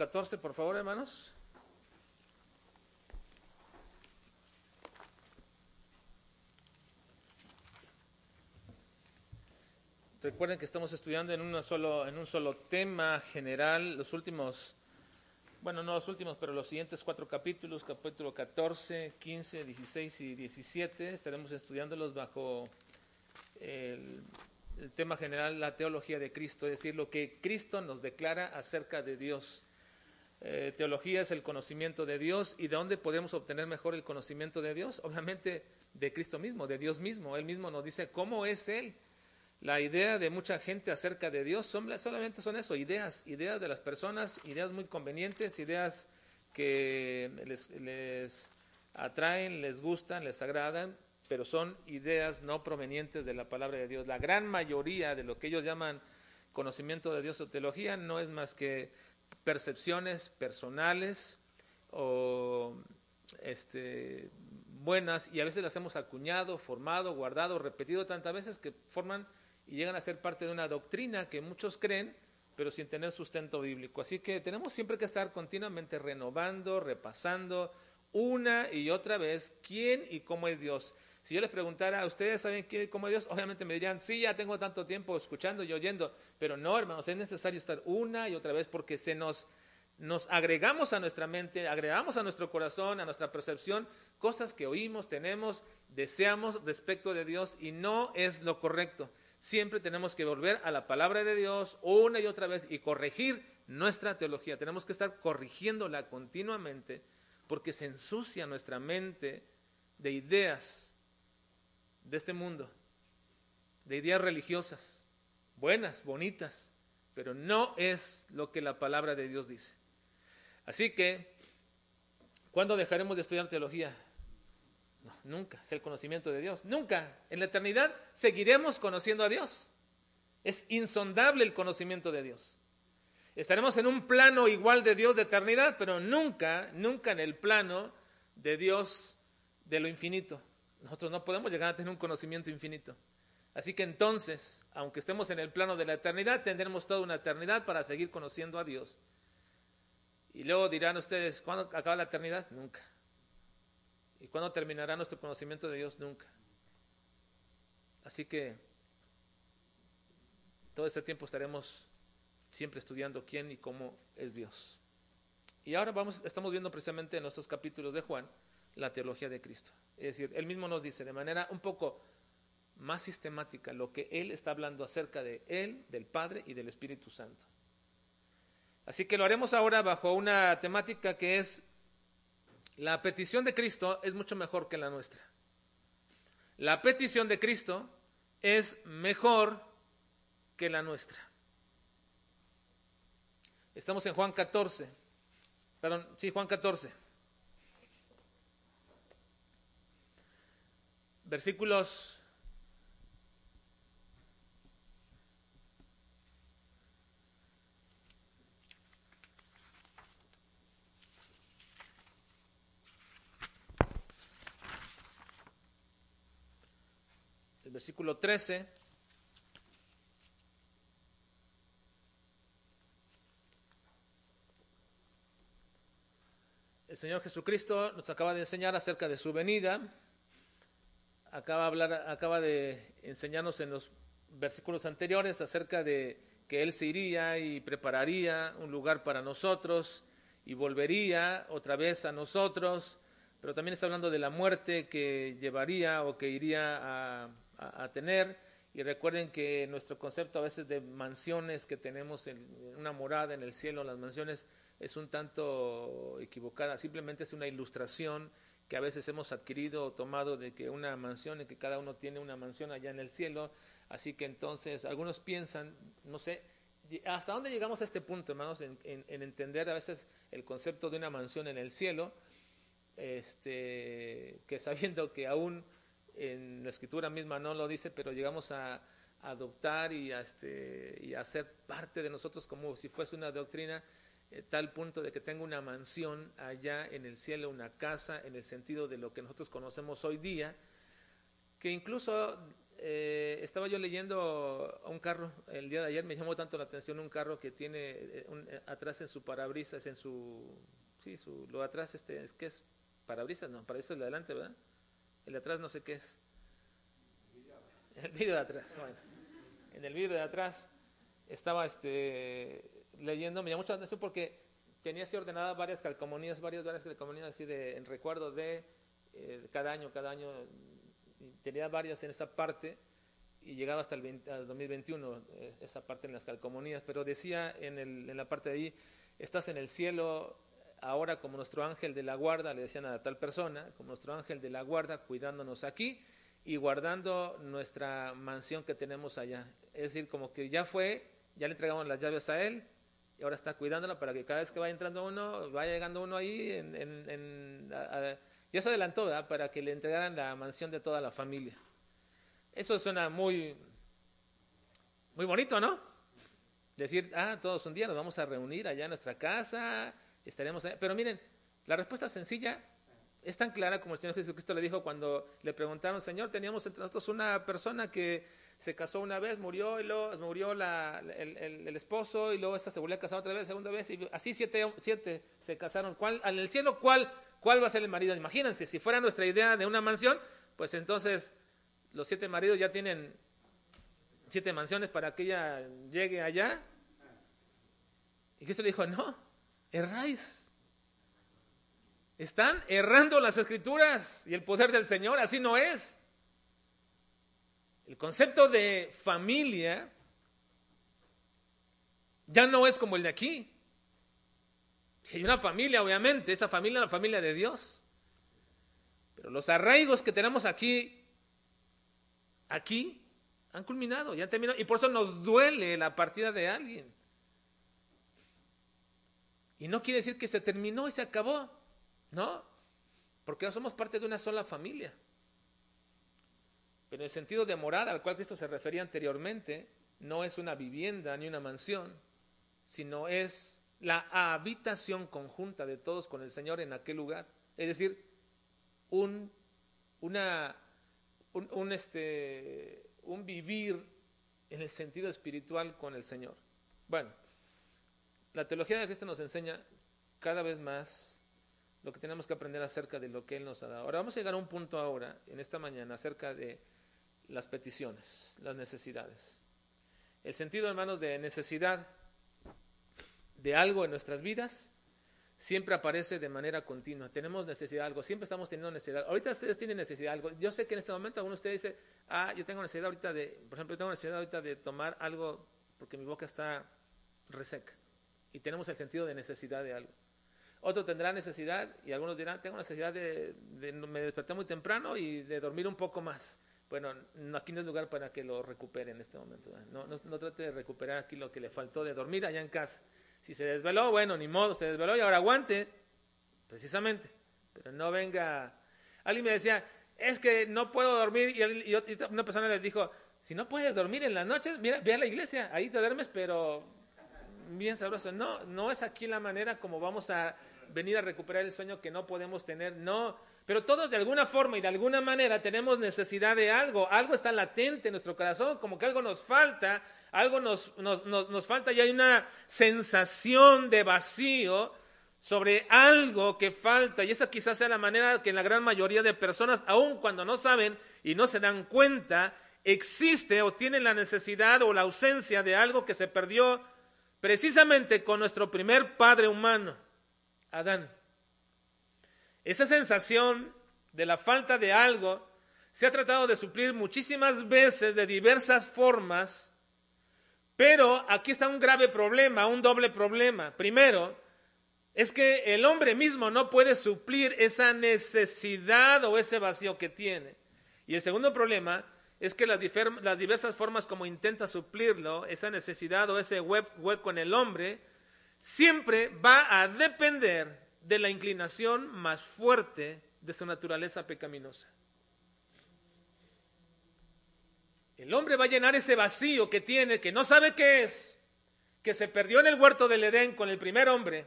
14, por favor, hermanos. Recuerden que estamos estudiando en, una solo, en un solo tema general los últimos, bueno, no los últimos, pero los siguientes cuatro capítulos, capítulo 14, 15, 16 y 17. Estaremos estudiándolos bajo el, el tema general, la teología de Cristo, es decir, lo que Cristo nos declara acerca de Dios. Eh, teología es el conocimiento de Dios y de dónde podemos obtener mejor el conocimiento de Dios. Obviamente de Cristo mismo, de Dios mismo. Él mismo nos dice cómo es Él. La idea de mucha gente acerca de Dios son, solamente son eso, ideas, ideas de las personas, ideas muy convenientes, ideas que les, les atraen, les gustan, les agradan, pero son ideas no provenientes de la palabra de Dios. La gran mayoría de lo que ellos llaman conocimiento de Dios o teología no es más que percepciones personales o este, buenas y a veces las hemos acuñado, formado, guardado, repetido tantas veces que forman y llegan a ser parte de una doctrina que muchos creen, pero sin tener sustento bíblico. Así que tenemos siempre que estar continuamente renovando, repasando una y otra vez quién y cómo es Dios. Si yo les preguntara, ¿ustedes saben quién cómo es Dios? Obviamente me dirían, sí, ya tengo tanto tiempo escuchando y oyendo, pero no, hermanos, es necesario estar una y otra vez porque se nos, nos agregamos a nuestra mente, agregamos a nuestro corazón, a nuestra percepción, cosas que oímos, tenemos, deseamos respecto de Dios y no es lo correcto siempre tenemos que volver a la palabra de Dios una y otra vez y corregir nuestra teología. Tenemos que estar corrigiéndola continuamente porque se ensucia nuestra mente de ideas de este mundo, de ideas religiosas, buenas, bonitas, pero no es lo que la palabra de Dios dice. Así que, ¿cuándo dejaremos de estudiar teología? Nunca, es el conocimiento de Dios. Nunca. En la eternidad seguiremos conociendo a Dios. Es insondable el conocimiento de Dios. Estaremos en un plano igual de Dios de eternidad, pero nunca, nunca en el plano de Dios de lo infinito. Nosotros no podemos llegar a tener un conocimiento infinito. Así que entonces, aunque estemos en el plano de la eternidad, tendremos toda una eternidad para seguir conociendo a Dios. Y luego dirán ustedes, ¿cuándo acaba la eternidad? Nunca. ¿Y cuándo terminará nuestro conocimiento de Dios? Nunca. Así que todo este tiempo estaremos siempre estudiando quién y cómo es Dios. Y ahora vamos, estamos viendo precisamente en nuestros capítulos de Juan la teología de Cristo. Es decir, él mismo nos dice de manera un poco más sistemática lo que él está hablando acerca de él, del Padre y del Espíritu Santo. Así que lo haremos ahora bajo una temática que es la petición de Cristo es mucho mejor que la nuestra. La petición de Cristo es mejor que la nuestra. Estamos en Juan 14. Perdón, sí, Juan 14. Versículos versículo 13. El Señor Jesucristo nos acaba de enseñar acerca de su venida. Acaba de, hablar, acaba de enseñarnos en los versículos anteriores acerca de que Él se iría y prepararía un lugar para nosotros y volvería otra vez a nosotros, pero también está hablando de la muerte que llevaría o que iría a, a, tener. Y recuerden que nuestro concepto a veces de mansiones que tenemos en una morada en el cielo, las mansiones, es un tanto equivocada. Simplemente es una ilustración que a veces hemos adquirido o tomado de que una mansión, y que cada uno tiene una mansión allá en el cielo. Así que entonces algunos piensan, no sé, ¿hasta dónde llegamos a este punto, hermanos, en, en entender a veces el concepto de una mansión en el cielo? Este, que sabiendo que aún en la escritura misma no lo dice, pero llegamos a, adoptar y a, este, y a ser parte de nosotros como si fuese una doctrina, eh, tal punto de que tengo una mansión allá en el cielo, una casa, en el sentido de lo que nosotros conocemos hoy día, que incluso eh, estaba yo leyendo un carro el día de ayer, me llamó tanto la atención un carro que tiene eh, eh, atrás en su parabrisas, en su, sí, su, lo atrás, este, ¿qué es? Parabrisas, no, parabrisas de adelante, ¿verdad? El de atrás no sé qué es. El vídeo de atrás, bueno. En el vídeo de atrás estaba este, leyendo, me llamó mucha atención porque tenía así ordenadas varias calcomanías, varias, varias calcomanías así de, en recuerdo de cada año, cada año tenía varias en esa parte y llegaba hasta el 2021 eh, esa parte en las calcomanías, pero decía en, el, en la parte de ahí, estás en el cielo ahora como nuestro ángel de la guarda, le decían a tal persona, como nuestro ángel de la guarda, cuidándonos aquí y guardando nuestra mansión que tenemos allá. Es decir, como que ya fue, ya le entregamos las llaves a él y ahora está cuidándola para que cada vez que vaya entrando uno, vaya llegando uno ahí en, en, ya se adelantó, ¿verdad? Para que le entregaran la mansión de toda la familia. Eso suena muy, muy bonito, ¿no? Decir, ah, todos un día nos vamos a reunir allá en nuestra casa, estaremos allá. Pero miren, la respuesta sencilla es tan clara como el Señor Jesucristo le dijo cuando le preguntaron, Señor, teníamos entre nosotros una persona que se casó una vez, murió, y luego murió la, el, esposo, y luego esta se volvió a casar otra vez, segunda vez, y así siete, siete se casaron. ¿Cuál, en el cielo, ¿cuál ¿Cuál va a ser el marido? Imagínense, si fuera nuestra idea de una mansión, pues entonces los siete maridos ya tienen siete mansiones para que ella llegue allá. Y Cristo le dijo, no, erráis. Están errando las escrituras y el poder del Señor, así no es. El concepto de familia ya no es como el de aquí. Si hay una familia, obviamente, esa familia es la familia de Dios. Pero los arraigos que tenemos aquí, aquí, han culminado, ya han terminado. Y por eso nos duele la partida de alguien. Y no quiere decir que se terminó y se acabó. No, porque no somos parte de una sola familia. Pero el sentido de morada al cual Cristo se refería anteriormente, no es una vivienda ni una mansión, sino es la habitación conjunta de todos con el Señor en aquel lugar. Es decir, un, una, un, este, un vivir en el sentido espiritual con el Señor. Bueno, la teología de Cristo nos enseña cada vez más lo que tenemos que aprender acerca de lo que Él nos ha dado. Ahora vamos a llegar a un punto ahora, en esta mañana, acerca de las peticiones, las necesidades. El sentido, hermanos, de necesidad de algo en nuestras vidas siempre aparece de manera continua. Tenemos necesidad de algo, siempre estamos teniendo necesidad. Ahorita ustedes tienen necesidad de algo. Yo sé que en este momento alguno de ustedes dice, ah, yo tengo necesidad ahorita de, por ejemplo, yo tengo necesidad ahorita de tomar algo porque mi boca está reseca. Y tenemos el sentido de necesidad de algo. Otro tendrá necesidad, y algunos dirán, tengo necesidad de, me desperté muy temprano y de dormir un poco más. Bueno, aquí no es lugar para que lo recupere en este momento. No, no, no trate de recuperar aquí lo que le faltó de dormir allá en casa. Si se desveló, bueno, ni modo, se desveló y ahora aguante, precisamente. Pero no venga. Alguien me decía, es que no puedo dormir. Y, una persona le dijo, si no puedes dormir en las noches, mira, ve a la iglesia, ahí te duermes, pero bien sabroso. No, no es aquí la manera como vamos a venir a recuperar el sueño que no podemos tener. No, pero todos de alguna forma y de alguna manera tenemos necesidad de algo. Algo está latente en nuestro corazón, como que algo nos falta algo nos, nos, falta y hay una sensación de vacío sobre algo que falta. Y esa quizás sea la manera que la gran mayoría de personas, aun cuando no saben y no se dan cuenta, existe o tienen la necesidad o la ausencia de algo que se perdió precisamente con nuestro primer padre humano, Adán. Esa sensación de la falta de algo se ha tratado de suplir muchísimas veces de diversas formas pero aquí está un grave problema, un doble problema. Primero, es que el hombre mismo no puede suplir esa necesidad o ese vacío que tiene. Y el segundo problema es que las, diversas formas como intenta suplirlo, esa necesidad o ese hueco en el hombre, siempre va a depender de la inclinación más fuerte de su naturaleza pecaminosa. El hombre va a llenar ese vacío que tiene, que no sabe qué es, que se perdió en el huerto del Edén con el primer hombre,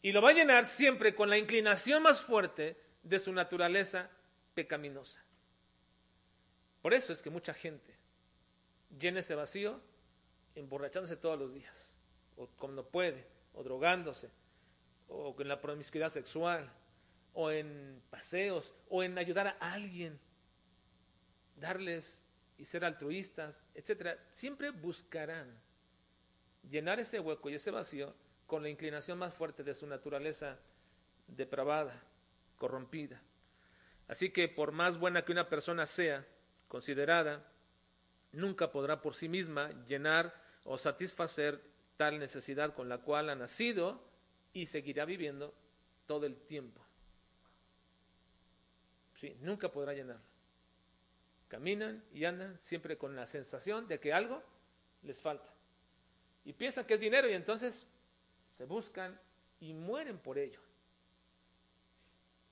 y lo va a llenar siempre con la inclinación más fuerte de su naturaleza pecaminosa. Por eso es que mucha gente llena ese vacío emborrachándose todos los días, o cuando puede, o drogándose, o en la promiscuidad sexual, o en paseos, o en ayudar a alguien, darles y ser altruistas, etcétera. Siempre buscarán llenar ese hueco y ese vacío con la inclinación más fuerte de su naturaleza depravada, corrompida. Así que por más buena que una persona sea, considerada, nunca podrá por sí misma llenar o satisfacer tal necesidad con la cual ha nacido y seguirá viviendo todo el tiempo. Sí, nunca podrá llenarlo. Caminan y andan siempre con la sensación de que algo les falta. Y piensan que es dinero y entonces se buscan y mueren por ello.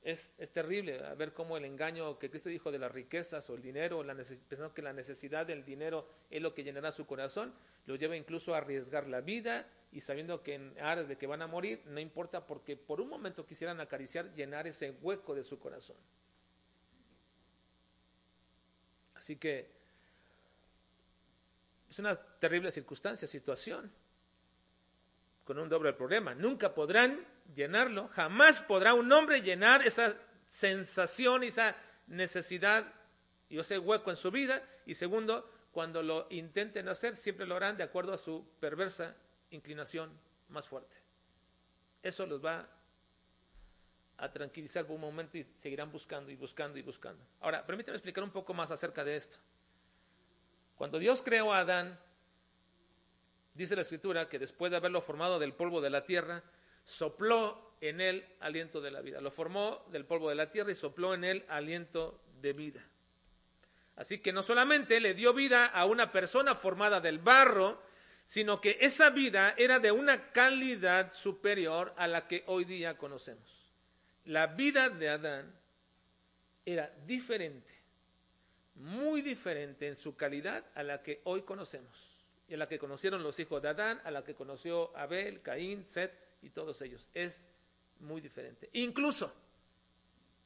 Es, terrible ver cómo el engaño que Cristo dijo de las riquezas o el dinero, la pensando que la necesidad del dinero es lo que llenará su corazón, lo lleva incluso a arriesgar la vida y sabiendo que en aras de que van a morir, no importa porque por un momento quisieran acariciar, llenar ese hueco de su corazón. Así que es una terrible circunstancia, situación, con un doble problema. Nunca podrán llenarlo, jamás podrá un hombre llenar esa sensación, esa necesidad y ese hueco en su vida. Y segundo, cuando lo intenten hacer, siempre lo harán de acuerdo a su perversa inclinación más fuerte. Eso los va a tranquilizar por un momento y seguirán buscando y buscando y buscando. Ahora, permítame explicar un poco más acerca de esto. Cuando Dios creó a Adán, dice la escritura que después de haberlo formado del polvo de la tierra, sopló en él aliento de la vida. Lo formó del polvo de la tierra y sopló en él aliento de vida. Así que no solamente le dio vida a una persona formada del barro, sino que esa vida era de una calidad superior a la que hoy día conocemos. La vida de Adán era diferente, muy diferente en su calidad a la que hoy conocemos, y a la que conocieron los hijos de Adán, a la que conoció Abel, Caín, Set, y todos ellos. Es muy diferente. Incluso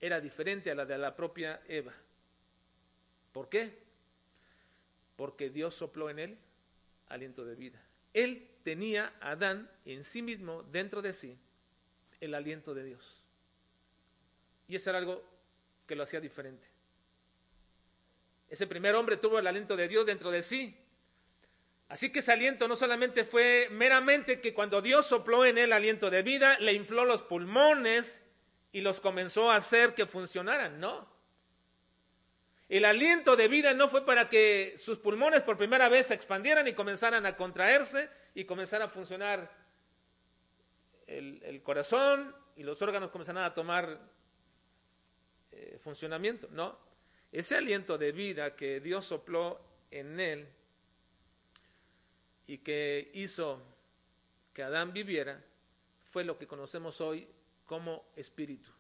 era diferente a la de la propia Eva. ¿Por qué? Porque Dios sopló en él aliento de vida. Él tenía a Adán en sí mismo, dentro de sí, el aliento de Dios. Y eso era algo que lo hacía diferente. Ese primer hombre tuvo el aliento de Dios dentro de sí, Así que ese aliento no solamente fue meramente que cuando Dios sopló en él aliento de vida, le infló los pulmones y los comenzó a hacer que funcionaran, no. El aliento de vida no fue para que sus pulmones por primera vez se expandieran y comenzaran a contraerse y comenzara a funcionar el, corazón y los órganos comenzaran a tomar eh, funcionamiento, no. Ese aliento de vida que Dios sopló en él y que hizo que Adán viviera fue lo que conocemos hoy como espíritu.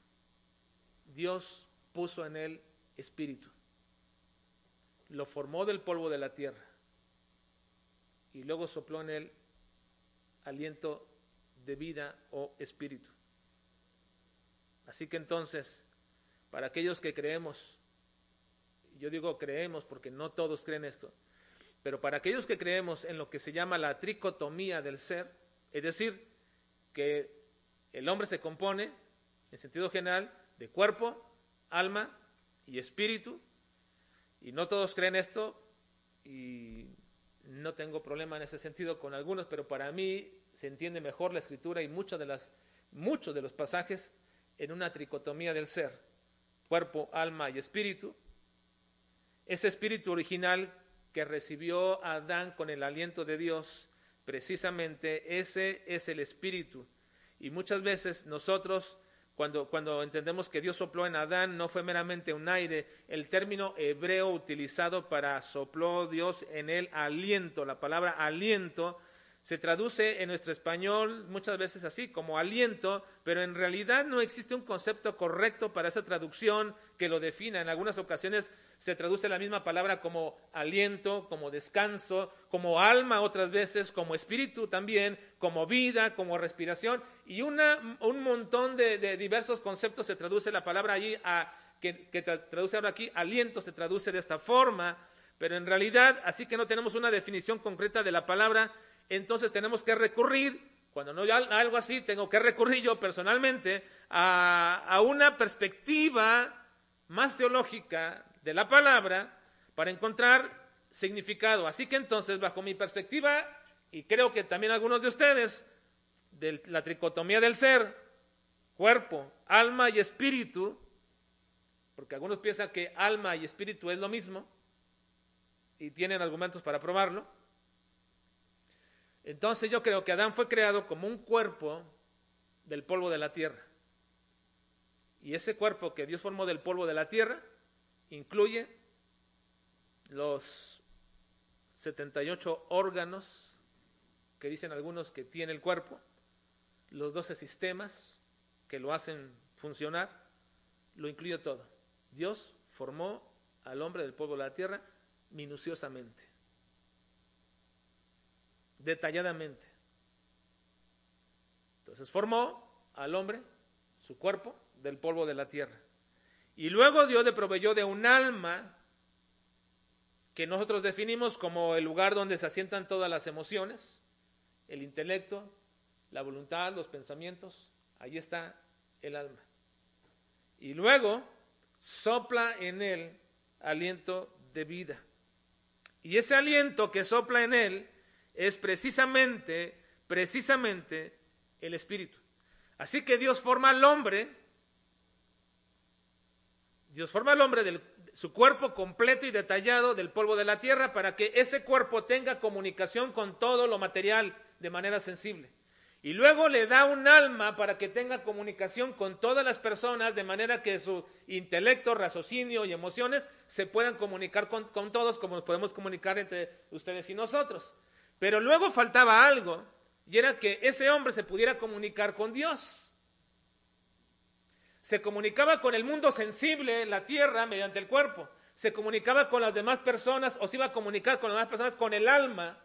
Dios puso en él espíritu. Lo formó del polvo de la tierra y luego sopló en él aliento de vida o espíritu. Así que entonces, para aquellos que creemos, yo digo creemos porque no todos creen esto, pero para aquellos que creemos en lo que se llama la tricotomía del ser, es decir, que el hombre se compone, en sentido general, de cuerpo, alma y espíritu, y no todos creen esto, y no tengo problema en ese sentido con algunos, pero para mí se entiende mejor la escritura y muchas de las, muchos de los pasajes en una tricotomía del ser, cuerpo, alma y espíritu. Ese espíritu original que recibió Adán con el aliento de Dios, precisamente ese es el espíritu. Y muchas veces nosotros, cuando, cuando entendemos que Dios sopló en Adán, no fue meramente un aire, el término hebreo utilizado para sopló Dios en él aliento, la palabra aliento, se traduce en nuestro español muchas veces así, como aliento, pero en realidad no existe un concepto correcto para esa traducción que lo defina. En algunas ocasiones se traduce la misma palabra como aliento, como descanso, como alma otras veces, como espíritu también, como vida, como respiración, y una, un montón de, diversos conceptos se traduce la palabra allí a que, traduce ahora aquí, aliento se traduce de esta forma, pero en realidad, así que no tenemos una definición concreta de la palabra, entonces tenemos que recurrir, cuando no algo así, tengo que recurrir yo personalmente a, a una perspectiva más teológica de la palabra para encontrar significado. Así que entonces, bajo mi perspectiva, y creo que también algunos de ustedes, de la tricotomía del ser, cuerpo, alma y espíritu, porque algunos piensan que alma y espíritu es lo mismo, y tienen argumentos para probarlo. Entonces yo creo que Adán fue creado como un cuerpo del polvo de la tierra. Y ese cuerpo que Dios formó del polvo de la tierra incluye los 78 órganos que dicen algunos que tiene el cuerpo, los 12 sistemas que lo hacen funcionar, lo incluye todo. Dios formó al hombre del polvo de la tierra minuciosamente, detalladamente. Entonces formó al hombre, su cuerpo, del polvo de la tierra. Y luego Dios le proveyó de un alma que nosotros definimos como el lugar donde se asientan todas las emociones, el intelecto, la voluntad, los pensamientos, ahí está el alma. Y luego sopla en él aliento de vida. Y ese aliento que sopla en él es precisamente, precisamente el espíritu. Así que Dios forma al hombre, Dios forma al hombre de su cuerpo completo y detallado del polvo de la tierra para que ese cuerpo tenga comunicación con todo lo material de manera sensible. Y luego le da un alma para que tenga comunicación con todas las personas, de manera que su intelecto, raciocinio y emociones se puedan comunicar con, todos como podemos comunicar entre ustedes y nosotros. Pero luego faltaba algo, y era que ese hombre se pudiera comunicar con Dios. Se comunicaba con el mundo sensible, la tierra, mediante el cuerpo. Se comunicaba con las demás personas o se iba a comunicar con las demás personas con el alma.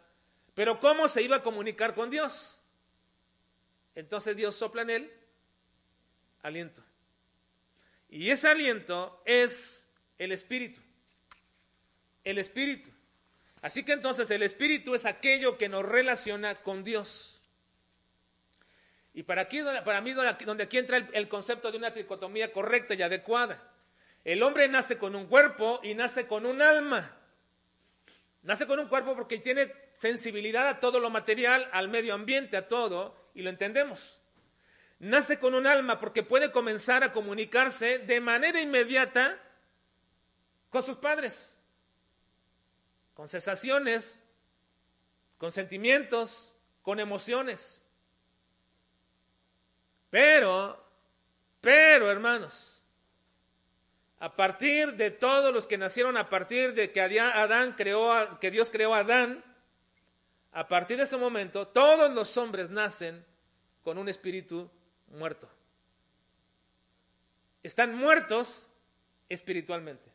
Pero ¿cómo se iba a comunicar con Dios? entonces Dios sopla en él aliento. Y ese aliento es el espíritu. El espíritu. Así que entonces el espíritu es aquello que nos relaciona con Dios. Y para, aquí, para mí, donde aquí entra el, concepto de una tricotomía correcta y adecuada. El hombre nace con un cuerpo y nace con un alma. Nace con un cuerpo porque tiene sensibilidad a todo lo material, al medio ambiente, a todo, y lo entendemos. Nace con un alma porque puede comenzar a comunicarse de manera inmediata con sus padres, con sensaciones, con sentimientos, con emociones. Pero, pero hermanos, a partir de todos los que nacieron, a partir de que Adán creó, que Dios creó a Adán, a partir de ese momento, todos los hombres nacen con un espíritu muerto. Están muertos espiritualmente.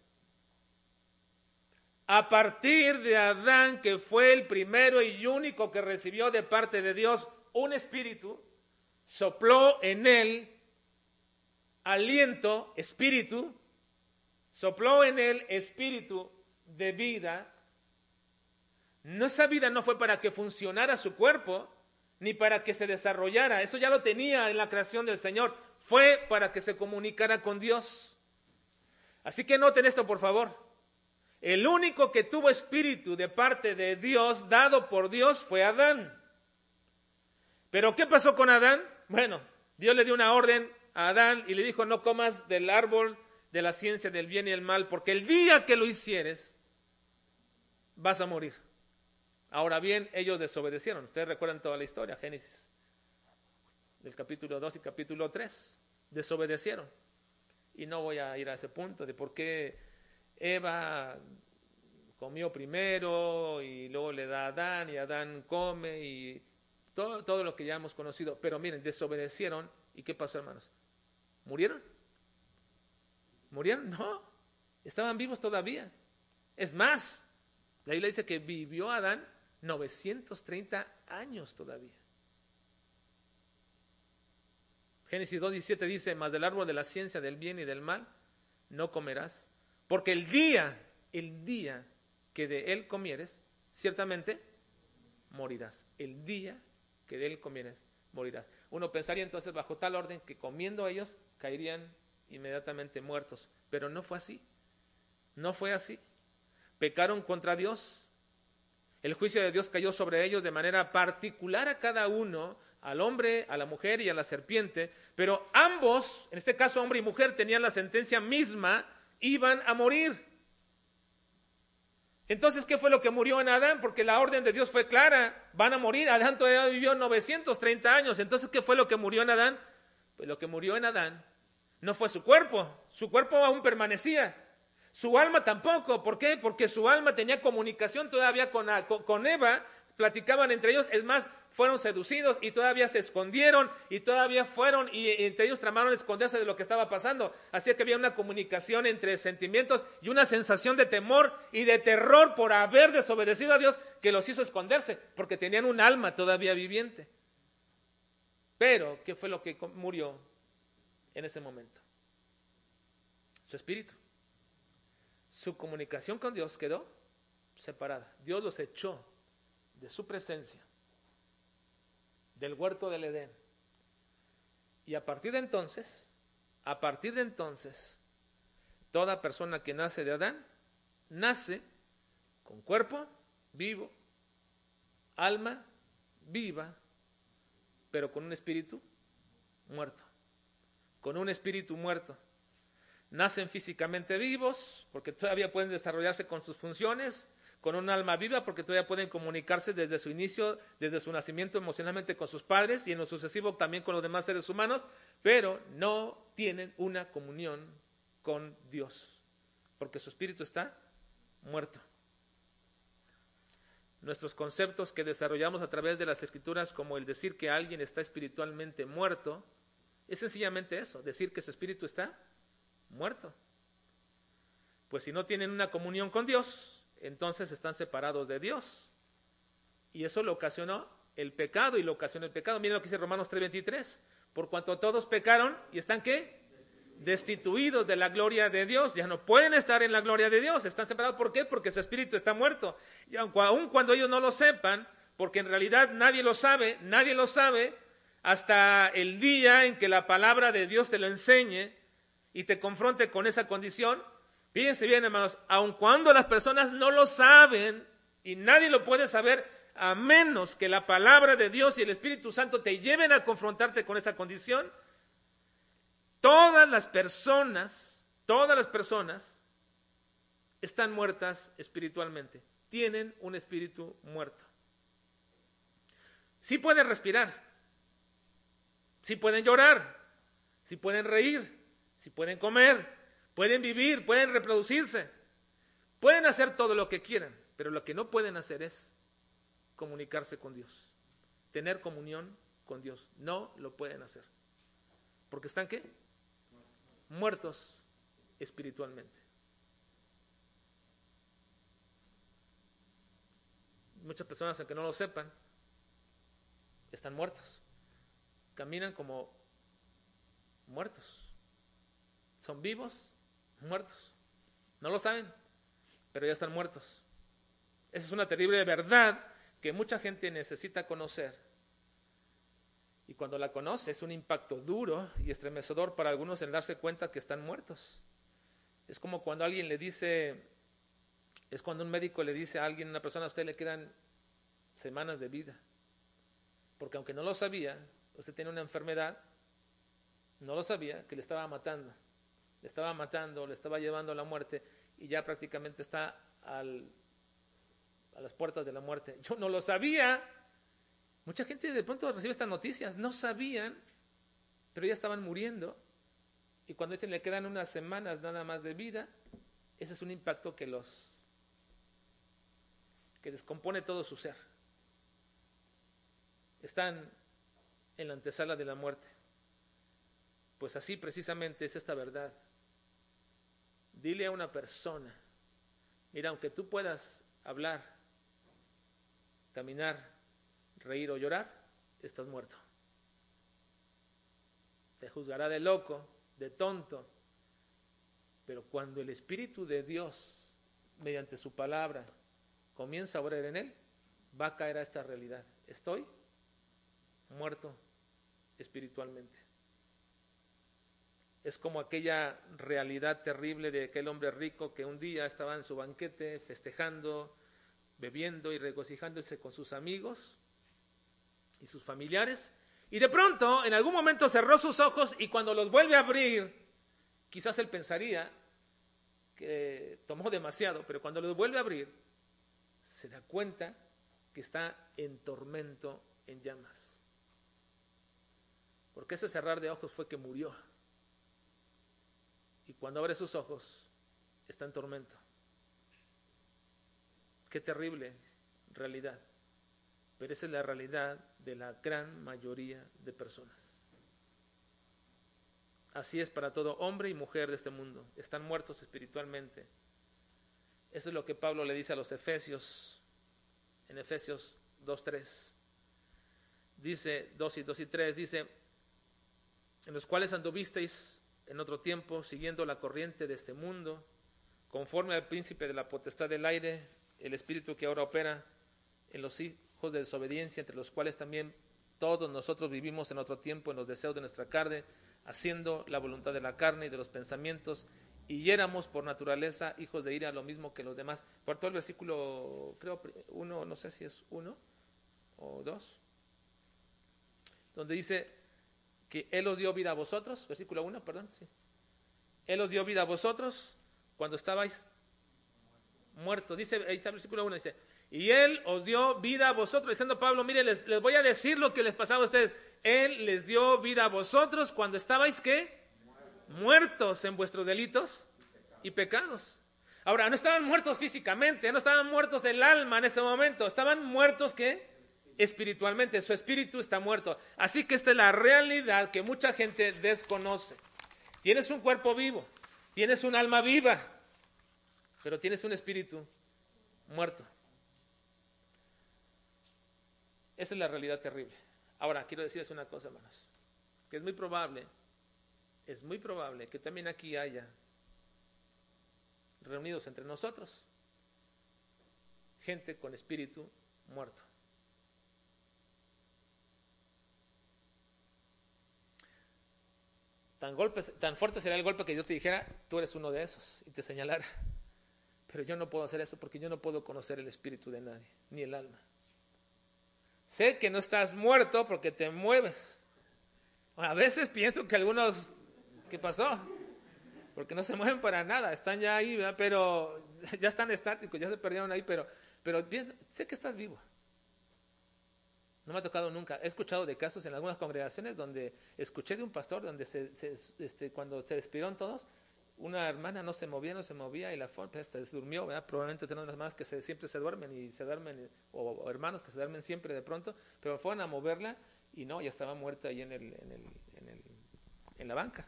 A partir de Adán, que fue el primero y único que recibió de parte de Dios un espíritu, sopló en él aliento, espíritu, sopló en él espíritu de vida no, esa vida no fue para que funcionara su cuerpo, ni para que se desarrollara. Eso ya lo tenía en la creación del Señor. Fue para que se comunicara con Dios. Así que noten esto, por favor. El único que tuvo espíritu de parte de Dios, dado por Dios, fue Adán. Pero ¿qué pasó con Adán? Bueno, Dios le dio una orden a Adán y le dijo, no comas del árbol de la ciencia del bien y el mal, porque el día que lo hicieres, vas a morir. Ahora bien, ellos desobedecieron. Ustedes recuerdan toda la historia, Génesis, del capítulo 2 y capítulo 3. Desobedecieron. Y no voy a ir a ese punto de por qué Eva comió primero y luego le da a Adán y Adán come y todo, lo que ya hemos conocido. Pero miren, desobedecieron. ¿Y qué pasó, hermanos? ¿Murieron? ¿Murieron? No. Estaban vivos todavía. Es más, la Biblia dice que vivió Adán 930 años todavía. Génesis 2.17 dice, más del árbol de la ciencia del bien y del mal, no comerás, porque el día, el día que de él comieres, ciertamente morirás. El día que de él morirás. Uno pensaría entonces bajo tal orden que comiendo ellos caerían inmediatamente muertos, pero no fue así. No fue así. Pecaron contra Dios. El juicio de Dios cayó sobre ellos de manera particular a cada uno, al hombre, a la mujer y a la serpiente, pero ambos, en este caso hombre y mujer, tenían la sentencia misma, iban a morir. Entonces, ¿qué fue lo que murió en Adán? Porque la orden de Dios fue clara, van a morir. Adán todavía vivió 930 años. Entonces, ¿qué fue lo que murió en Adán? Pues lo que murió en Adán no fue su cuerpo, su cuerpo aún permanecía. Su alma tampoco. ¿Por qué? Porque su alma tenía comunicación todavía con, con Eva, platicaban entre ellos, es más, fueron seducidos y todavía se escondieron y todavía fueron y entre ellos tramaron esconderse de lo que estaba pasando. Así que había una comunicación entre sentimientos y una sensación de temor y de terror por haber desobedecido a Dios que los hizo esconderse, porque tenían un alma todavía viviente. Pero, ¿qué fue lo que murió en ese momento? Su espíritu. Su comunicación con Dios quedó separada. Dios los echó de su presencia, del huerto del Edén. Y a partir de entonces, a partir de entonces, toda persona que nace de Adán, nace con cuerpo vivo, alma viva, pero con un espíritu muerto, con un espíritu muerto. Nacen físicamente vivos porque todavía pueden desarrollarse con sus funciones, con un alma viva porque todavía pueden comunicarse desde su inicio, desde su nacimiento emocionalmente con sus padres y en lo sucesivo también con los demás seres humanos, pero no tienen una comunión con Dios, porque su espíritu está muerto. Nuestros conceptos que desarrollamos a través de las escrituras, como el decir que alguien está espiritualmente muerto, es sencillamente eso, decir que su espíritu está muerto. Pues si no tienen una comunión con Dios, entonces están separados de Dios. Y eso lo ocasionó el pecado y lo ocasionó el pecado. Miren lo que dice Romanos 3:23. Por cuanto todos pecaron y están qué? Destituidos de la gloria de Dios. Ya no pueden estar en la gloria de Dios. Están separados. ¿Por qué? Porque su espíritu está muerto. Y aun cuando ellos no lo sepan, porque en realidad nadie lo sabe, nadie lo sabe, hasta el día en que la palabra de Dios te lo enseñe y te confronte con esa condición, Fíjense bien, hermanos, aun cuando las personas no lo saben y nadie lo puede saber, a menos que la palabra de Dios y el Espíritu Santo te lleven a confrontarte con esa condición, todas las personas, todas las personas están muertas espiritualmente, tienen un espíritu muerto. Sí pueden respirar, sí pueden llorar, sí pueden reír, sí pueden comer, Pueden vivir, pueden reproducirse, pueden hacer todo lo que quieran, pero lo que no pueden hacer es comunicarse con Dios, tener comunión con Dios. No lo pueden hacer. Porque están qué? Muertos espiritualmente. Muchas personas, aunque no lo sepan, están muertos. Caminan como muertos. Son vivos, muertos. No lo saben, pero ya están muertos. Esa es una terrible verdad que mucha gente necesita conocer. Y cuando la conoce es un impacto duro y estremecedor para algunos en darse cuenta que están muertos. Es como cuando alguien le dice, es cuando un médico le dice a alguien, a una persona, a usted le quedan semanas de vida. Porque aunque no lo sabía, usted tiene una enfermedad, no lo sabía, que le estaba matando le estaba matando, le estaba llevando a la muerte y ya prácticamente está a las puertas de la muerte. Yo no lo sabía. Mucha gente de pronto recibe estas noticias, no sabían, pero ya estaban muriendo. Y cuando dicen le quedan unas semanas nada más de vida, ese es un impacto que los que descompone todo su ser. Están en la antesala de la muerte. Pues así precisamente es esta verdad. Dile a una persona, mira, aunque tú puedas hablar, caminar, reír o llorar, estás muerto. Te juzgará de loco, de tonto, Pero cuando el Espíritu de Dios, mediante su palabra, comienza a obrar en él, va a caer a esta realidad. Estoy muerto espiritualmente. Es como aquella realidad terrible de aquel hombre rico que un día estaba en su banquete festejando, bebiendo y regocijándose con sus amigos y sus familiares. Y de pronto, en algún momento cerró sus ojos y cuando los vuelve a abrir, quizás él pensaría que tomó demasiado, pero cuando los vuelve a abrir, se da cuenta que está en tormento, en llamas. Porque ese cerrar de ojos fue que murió. Y cuando abre sus ojos, está en tormento. Qué terrible realidad. Pero esa es la realidad de la gran mayoría de personas. Así es para todo hombre y mujer de este mundo. Están muertos espiritualmente. Eso es lo que Pablo le dice a los Efesios, en Efesios 2.3. Dice 2 y 2 y 3, dice, en los cuales anduvisteis en otro tiempo, siguiendo la corriente de este mundo, conforme al príncipe de la potestad del aire, el espíritu que ahora opera en los hijos de desobediencia, entre los cuales también todos nosotros vivimos en otro tiempo en los deseos de nuestra carne, haciendo la voluntad de la carne y de los pensamientos, y éramos por naturaleza hijos de ira, lo mismo que los demás. Por todo el versículo, creo, uno, no sé si es uno o dos, donde dice, que Él os dio vida a vosotros, versículo 1, perdón, sí. Él os dio vida a vosotros cuando estabais muertos. Dice, ahí está el versículo 1, dice, y Él os dio vida a vosotros, diciendo Pablo, mire, les, voy a decir lo que les pasaba a ustedes. Él les dio vida a vosotros cuando estabais, ¿qué? Muertos en vuestros delitos y pecados. Ahora, no estaban muertos físicamente, no estaban muertos del alma en ese momento, estaban muertos, ¿qué? Espiritualmente, su espíritu está muerto. Así que esta es la realidad que mucha gente desconoce. Tienes un cuerpo vivo, tienes un alma viva, pero tienes un espíritu muerto. Esa es la realidad terrible. Ahora, quiero decirles una cosa, hermanos, que es muy probable, es muy probable que también aquí haya reunidos entre nosotros gente con espíritu muerto. Tan, tan fuerte sería el golpe que Dios te dijera, tú eres uno de esos, y te señalara. Pero yo no puedo hacer eso porque yo no puedo conocer el espíritu de nadie, ni el alma. Sé que no estás muerto porque te mueves. A veces pienso que algunos, ¿qué pasó? Porque no se mueven para nada, están ya ahí, pero ya están estáticos, ya se perdieron ahí, pero, pero sé que estás vivo. No me ha tocado nunca. He escuchado de casos en algunas congregaciones donde escuché de un pastor donde se, este, cuando se despidieron todos, una hermana no se movía, no se movía y la pues, se durmió, ¿verdad? probablemente tenemos hermanas que siempre se duermen y se duermen, o, hermanos que se duermen siempre de pronto, pero fueron a moverla y no, ya estaba muerta ahí en, el, en, el, en, el, en la banca.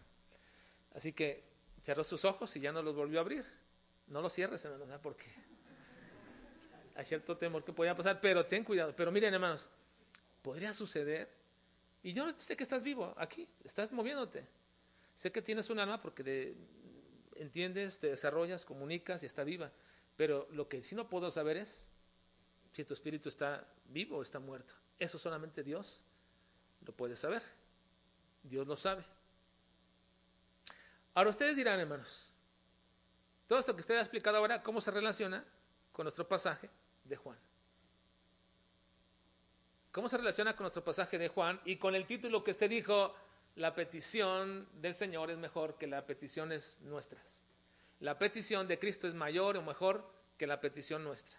Así que cerró sus ojos y ya no los volvió a abrir. No los cierres, hermanos, porque hay cierto temor que podía pasar, pero ten cuidado. Pero miren, hermanos, podría suceder. Y yo sé que estás vivo aquí, estás moviéndote. Sé que tienes un alma porque entiendes, te desarrollas, comunicas y está viva. Pero lo que sí no puedo saber es si tu espíritu está vivo o está muerto. Eso solamente Dios lo puede saber. Dios lo sabe. Ahora ustedes dirán, hermanos, todo esto que usted ha explicado ahora, ¿cómo se relaciona con nuestro pasaje de Juan? ¿Cómo se relaciona con nuestro pasaje de Juan y con el título que usted dijo, la petición del Señor es mejor que las peticiones nuestras? La petición de Cristo es mayor o mejor que la petición nuestra.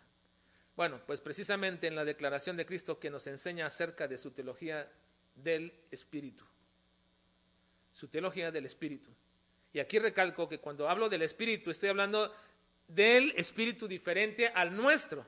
Bueno, pues precisamente en la declaración de Cristo que nos enseña acerca de su teología del Espíritu. Su teología del Espíritu. Y aquí recalco que cuando hablo del Espíritu estoy hablando del Espíritu diferente al nuestro.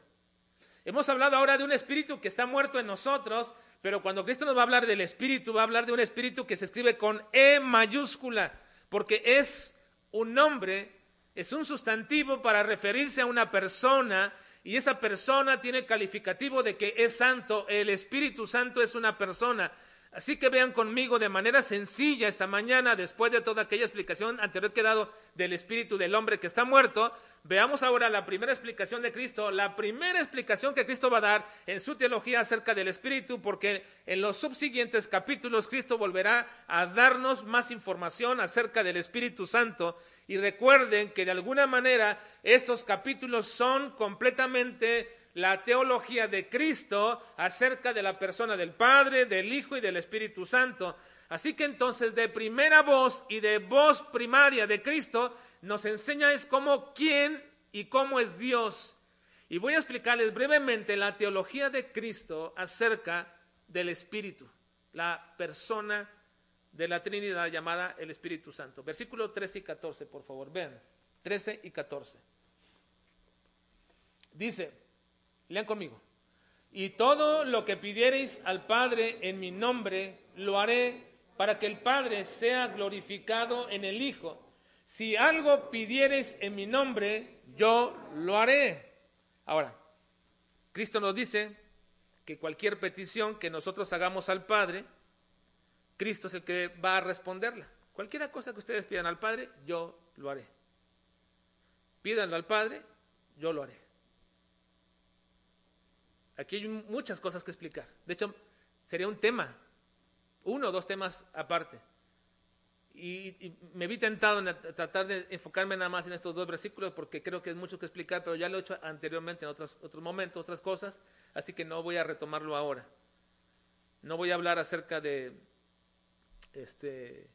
Hemos hablado ahora de un espíritu que está muerto en nosotros, pero cuando Cristo nos va a hablar del espíritu, va a hablar de un espíritu que se escribe con E mayúscula, porque es un nombre, es un sustantivo para referirse a una persona y esa persona tiene calificativo de que es santo, el Espíritu Santo es una persona. Así que vean conmigo de manera sencilla esta mañana, después de toda aquella explicación anterior que he dado del espíritu del hombre que está muerto, veamos ahora la primera explicación de Cristo, la primera explicación que Cristo va a dar en su teología acerca del espíritu, porque en los subsiguientes capítulos Cristo volverá a darnos más información acerca del Espíritu Santo. Y recuerden que de alguna manera estos capítulos son completamente la teología de Cristo acerca de la persona del Padre, del Hijo y del Espíritu Santo. Así que entonces de primera voz y de voz primaria de Cristo nos enseña es cómo, quién y cómo es Dios. Y voy a explicarles brevemente la teología de Cristo acerca del Espíritu, la persona de la Trinidad llamada el Espíritu Santo. Versículos 13 y 14, por favor, vean. 13 y 14. Dice, Lean conmigo. Y todo lo que pidiereis al Padre en mi nombre, lo haré para que el Padre sea glorificado en el Hijo. Si algo pidiereis en mi nombre, yo lo haré. Ahora, Cristo nos dice que cualquier petición que nosotros hagamos al Padre, Cristo es el que va a responderla. Cualquier cosa que ustedes pidan al Padre, yo lo haré. Pídanlo al Padre, yo lo haré. Aquí hay muchas cosas que explicar. De hecho, sería un tema, uno o dos temas aparte. Y, me vi tentado en tratar de enfocarme nada más en estos dos versículos porque creo que es mucho que explicar, pero ya lo he hecho anteriormente en otros, otros momentos, otras cosas, así que no voy a retomarlo ahora. No voy a hablar acerca de, este,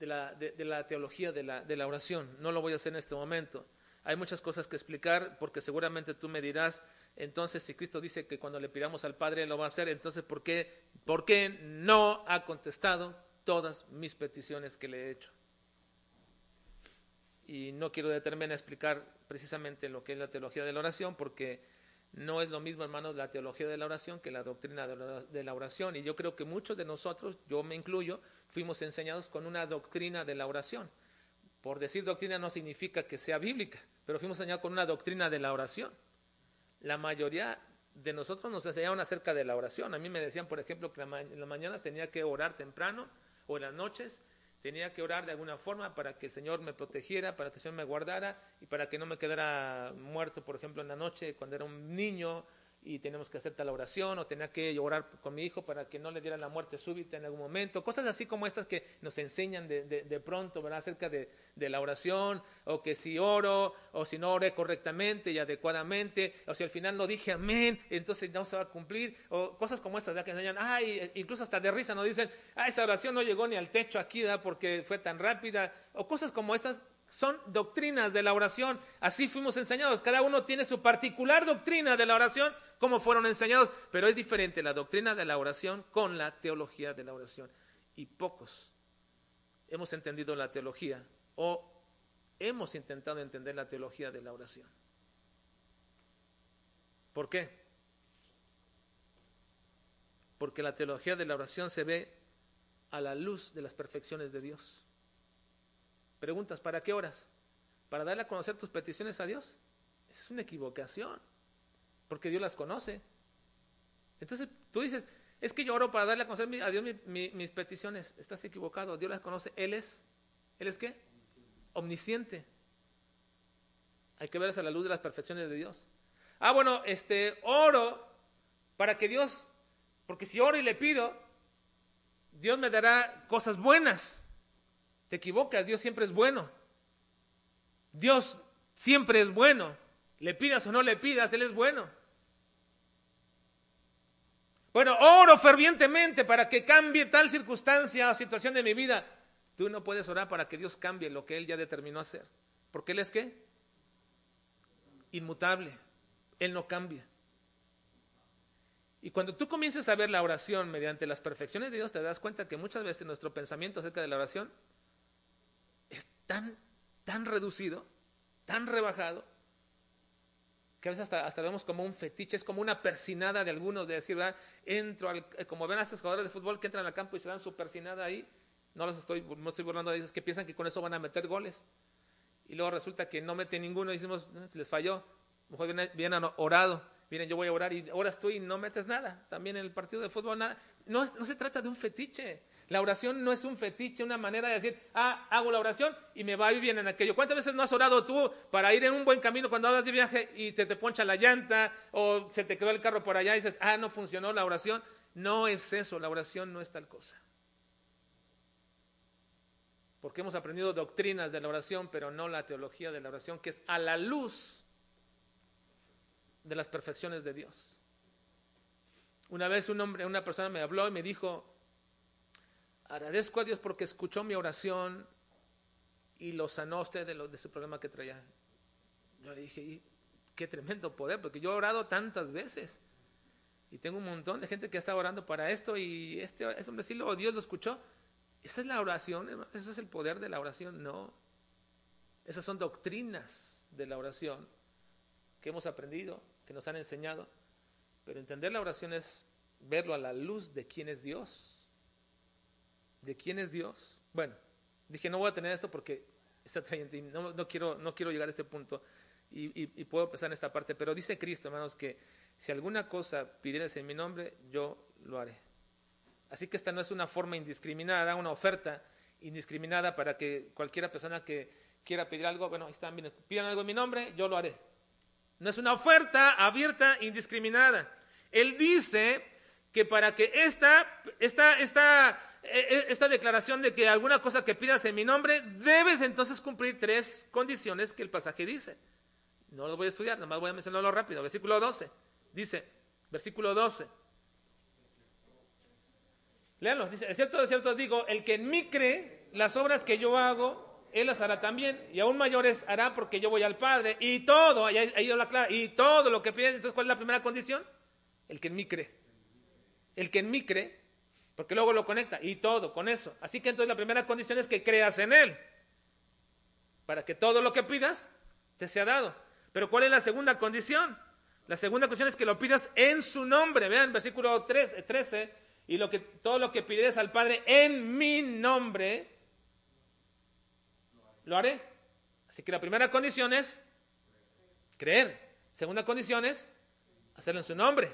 de, la, de, la teología de la, de la oración, no lo voy a hacer en este momento. Hay muchas cosas que explicar porque seguramente tú me dirás, entonces, si Cristo dice que cuando le pidamos al Padre lo va a hacer, entonces, ¿por qué, ¿por qué no ha contestado todas mis peticiones que le he hecho? Y no quiero detenerme a explicar precisamente lo que es la teología de la oración, porque no es lo mismo, hermanos, la teología de la oración que la doctrina de la oración. Y yo creo que muchos de nosotros, yo me incluyo, fuimos enseñados con una doctrina de la oración. Por decir doctrina no significa que sea bíblica, pero fuimos enseñados con una doctrina de la oración la mayoría de nosotros nos enseñaron acerca de la oración. A mí me decían, por ejemplo, que en las mañanas tenía que orar temprano o en las noches tenía que orar de alguna forma para que el Señor me protegiera, para que el Señor me guardara y para que no me quedara muerto, por ejemplo, en la noche cuando era un niño y tenemos que hacer la oración o tenía que orar con mi hijo para que no le diera la muerte súbita en algún momento, cosas así como estas que nos enseñan de, de, pronto, ¿verdad? Acerca de, de, la oración, o que si oro, o si no oré correctamente y adecuadamente, o si al final no dije amén, entonces no se va a cumplir, o cosas como estas, ¿verdad? Que enseñan, ay, incluso hasta de risa nos dicen, ah, esa oración no llegó ni al techo aquí, ¿verdad? Porque fue tan rápida, o cosas como estas son doctrinas de la oración. Así fuimos enseñados. Cada uno tiene su particular doctrina de la oración, como fueron enseñados. Pero es diferente la doctrina de la oración con la teología de la oración. Y pocos hemos entendido la teología o hemos intentado entender la teología de la oración. ¿Por qué? Porque la teología de la oración se ve a la luz de las perfecciones de Dios. Preguntas, ¿para qué horas? ¿Para darle a conocer tus peticiones a Dios? Esa es una equivocación, porque Dios las conoce. Entonces tú dices, es que yo oro para darle a conocer a Dios mis peticiones. Estás equivocado, Dios las conoce. Él es, ¿Él es qué? Omnisciente. Hay que verlas a la luz de las perfecciones de Dios. Ah, bueno, este, oro para que Dios, porque si oro y le pido, Dios me dará cosas buenas. Te equivocas, Dios siempre es bueno. Dios siempre es bueno. Le pidas o no le pidas, Él es bueno. Bueno, oro fervientemente para que cambie tal circunstancia o situación de mi vida. Tú no puedes orar para que Dios cambie lo que Él ya determinó hacer. Porque Él es qué? Inmutable. Él no cambia. Y cuando tú comiences a ver la oración mediante las perfecciones de Dios, te das cuenta que muchas veces nuestro pensamiento acerca de la oración tan, tan reducido, tan rebajado, que a veces hasta, hasta, vemos como un fetiche, es como una persinada de algunos, de decir, ¿verdad? entro, al, eh, como ven a estos jugadores de fútbol que entran al campo y se dan su persinada ahí, no los estoy, no estoy burlando de ellos, que piensan que con eso van a meter goles. Y luego resulta que no meten ninguno y decimos, eh, les falló, mejor bien orado. miren, yo voy a orar y oras tú y no metes nada. También en el partido de fútbol nada. No, no se trata de un fetiche. La oración no es un fetiche, una manera de decir, ah, hago la oración y me va a ir bien en aquello. ¿Cuántas veces no has orado tú para ir en un buen camino cuando hablas de viaje y te, te poncha la llanta o se te quedó el carro por allá y dices, ah, no funcionó la oración? No es eso, la oración no es tal cosa. Porque hemos aprendido doctrinas de la oración, pero no la teología de la oración, que es a la luz de las perfecciones de Dios. Una vez un hombre, una persona me habló y me dijo, agradezco a Dios porque escuchó mi oración y lo sanó usted de, lo, su problema que traía. Yo le dije, qué tremendo poder, porque yo he orado tantas veces y tengo un montón de gente que estado orando para esto y este, este hombre sí Dios lo escuchó. Esa es la oración, ese es el poder de la oración, no. Esas son doctrinas de la oración que hemos aprendido, que nos han enseñado. Pero entender la oración es verlo a la luz de quién es Dios. ¿De quién es Dios? Bueno, dije, no voy a tener esto porque está no, no, quiero, no quiero llegar a este punto y, puedo empezar en esta parte, pero dice Cristo, hermanos, que si alguna cosa pidieras en mi nombre, yo lo haré. Así que esta no es una forma indiscriminada, una oferta indiscriminada para que cualquiera persona que quiera pedir algo, bueno, ahí están, pidan algo en mi nombre, yo lo haré. No es una oferta abierta, indiscriminada. Él dice que para que esta, esta, esta esta declaración de que alguna cosa que pidas en mi nombre, debes entonces cumplir tres condiciones que el pasaje dice. No lo voy a estudiar, nada más voy a mencionarlo rápido. Versículo 12. Dice, versículo 12. Léanlo, dice, es cierto, es cierto, digo, el que en mí cree, las obras que yo hago, él las hará también, y aún mayores hará porque yo voy al Padre, y todo, ahí, lo aclara, y todo lo que pide, entonces, ¿cuál es la primera condición? El que en mí cree. El que en mí cree, porque luego lo conecta y todo con eso. Así que entonces la primera condición es que creas en Él, para que todo lo que pidas te sea dado. Pero ¿cuál es la segunda condición? La segunda condición es que lo pidas en su nombre. Vean, versículo 13, 13 y lo que, todo lo que pides al Padre en mi nombre, lo haré. Así que la primera condición es creer. Segunda condición es hacerlo en su nombre,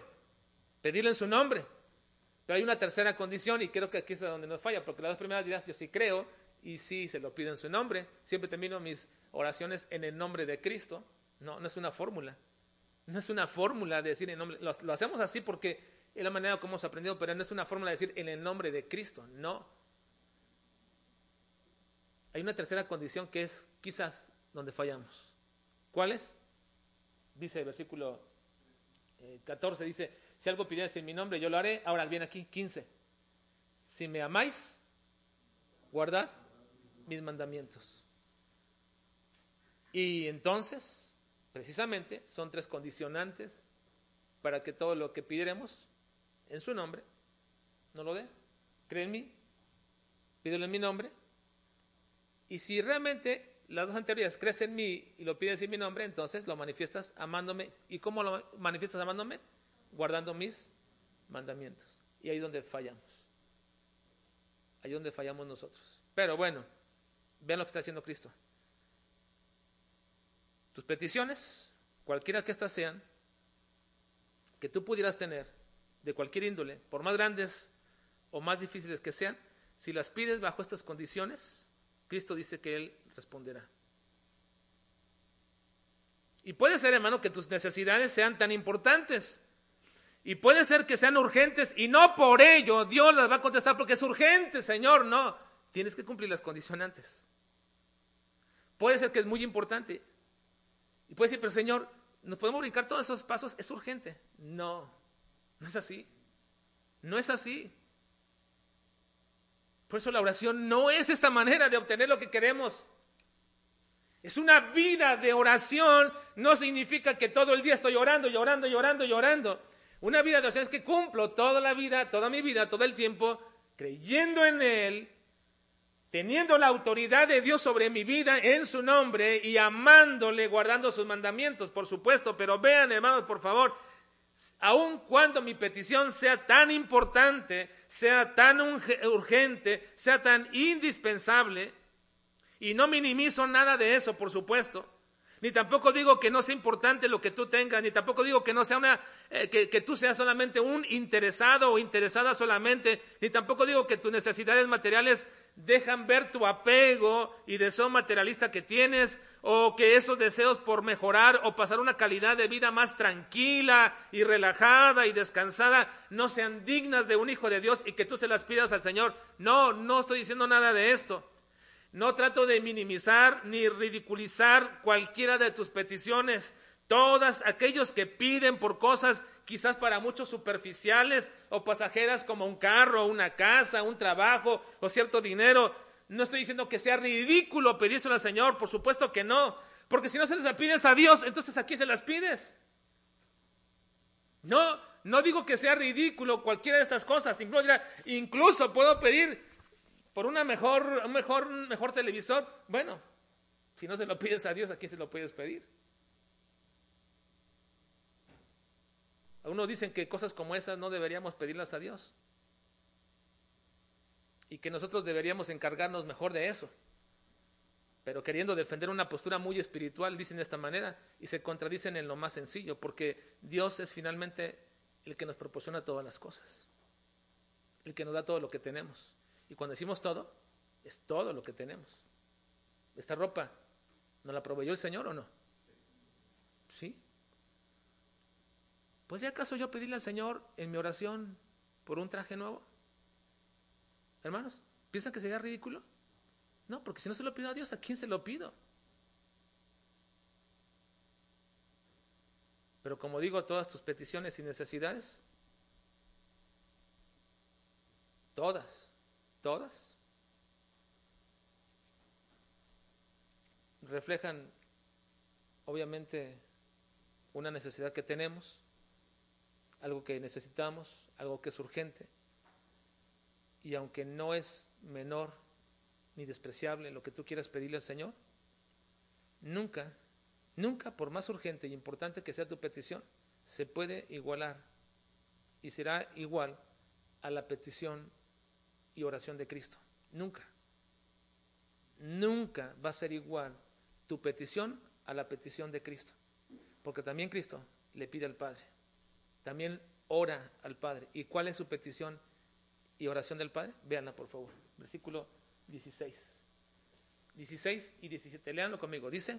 pedirlo en su nombre. Pero hay una tercera condición y creo que aquí es donde nos falla, porque las dos primeras dirás, yo sí creo y sí se lo pido en su nombre. Siempre termino mis oraciones en el nombre de Cristo. No, no es una fórmula. No es una fórmula de decir en nombre. Lo, lo hacemos así porque es la manera como hemos aprendido, pero no es una fórmula de decir en el nombre de Cristo. No. Hay una tercera condición que es quizás donde fallamos. ¿Cuál es? Dice el versículo 14, eh, dice, si algo pidieras en mi nombre, yo lo haré. Ahora, bien aquí, 15. Si me amáis, guardad mis mandamientos. Y entonces, precisamente, son tres condicionantes para que todo lo que pidiéramos en su nombre, no lo dé. Cree en mí, pídelo en mi nombre. Y si realmente las dos anteriores crees en mí y lo pides en mi nombre, entonces lo manifiestas amándome. ¿Y cómo lo manifiestas amándome? guardando mis mandamientos. Y ahí es donde fallamos. Ahí es donde fallamos nosotros. Pero bueno, vean lo que está haciendo Cristo. Tus peticiones, cualquiera que éstas sean, que tú pudieras tener, de cualquier índole, por más grandes o más difíciles que sean, si las pides bajo estas condiciones, Cristo dice que Él responderá. Y puede ser, hermano, que tus necesidades sean tan importantes y puede ser que sean urgentes y no por ello Dios las va a contestar porque es urgente, Señor, no. Tienes que cumplir las condicionantes. Puede ser que es muy importante. Y puede decir, pero Señor, ¿nos podemos brincar todos esos pasos? Es urgente. No, no es así. No es así. Por eso la oración no es esta manera de obtener lo que queremos. Es una vida de oración. No significa que todo el día estoy orando, llorando, llorando, llorando. Una vida de oración es que cumplo toda la vida, toda mi vida, todo el tiempo, creyendo en Él, teniendo la autoridad de Dios sobre mi vida en su nombre y amándole, guardando sus mandamientos, por supuesto. Pero vean, hermanos, por favor, aun cuando mi petición sea tan importante, sea tan urgente, sea tan indispensable, y no minimizo nada de eso, por supuesto, Ni tampoco digo que no sea importante lo que tú tengas, ni tampoco digo que no sea una, eh, que, que, tú seas solamente un interesado o interesada solamente, ni tampoco digo que tus necesidades materiales dejan ver tu apego y deseo materialista que tienes, o que esos deseos por mejorar o pasar una calidad de vida más tranquila y relajada y descansada no sean dignas de un hijo de Dios y que tú se las pidas al Señor. No, no estoy diciendo nada de esto. No trato de minimizar ni ridiculizar cualquiera de tus peticiones. Todas aquellos que piden por cosas quizás para muchos superficiales o pasajeras como un carro, una casa, un trabajo o cierto dinero. No estoy diciendo que sea ridículo pedírselo al Señor, por supuesto que no. Porque si no se las pides a Dios, entonces aquí se las pides. No, no digo que sea ridículo cualquiera de estas cosas. Incluso, incluso puedo pedir por una mejor, un mejor, mejor televisor. Bueno, si no se lo pides a Dios, aquí se lo puedes pedir. Algunos dicen que cosas como esas no deberíamos pedirlas a Dios. Y que nosotros deberíamos encargarnos mejor de eso. Pero queriendo defender una postura muy espiritual, dicen de esta manera y se contradicen en lo más sencillo, porque Dios es finalmente el que nos proporciona todas las cosas, el que nos da todo lo que tenemos. Y cuando decimos todo, es todo lo que tenemos. Esta ropa, ¿nos la proveyó el Señor o no? Sí. ¿Podría acaso yo pedirle al Señor en mi oración por un traje nuevo? Hermanos, ¿piensan que sería ridículo? No, porque si no se lo pido a Dios, ¿a quién se lo pido? Pero como digo, todas tus peticiones y necesidades, todas, todas, reflejan obviamente una necesidad que tenemos algo que necesitamos, algo que es urgente. Y aunque no es menor ni despreciable lo que tú quieras pedirle al Señor, nunca, nunca, por más urgente y importante que sea tu petición, se puede igualar y será igual a la petición y oración de Cristo. Nunca. Nunca va a ser igual tu petición a la petición de Cristo. Porque también Cristo le pide al Padre también ora al Padre. ¿Y cuál es su petición y oración del Padre? Véanla, por favor. Versículo 16. 16 y 17. Leanlo conmigo. Dice,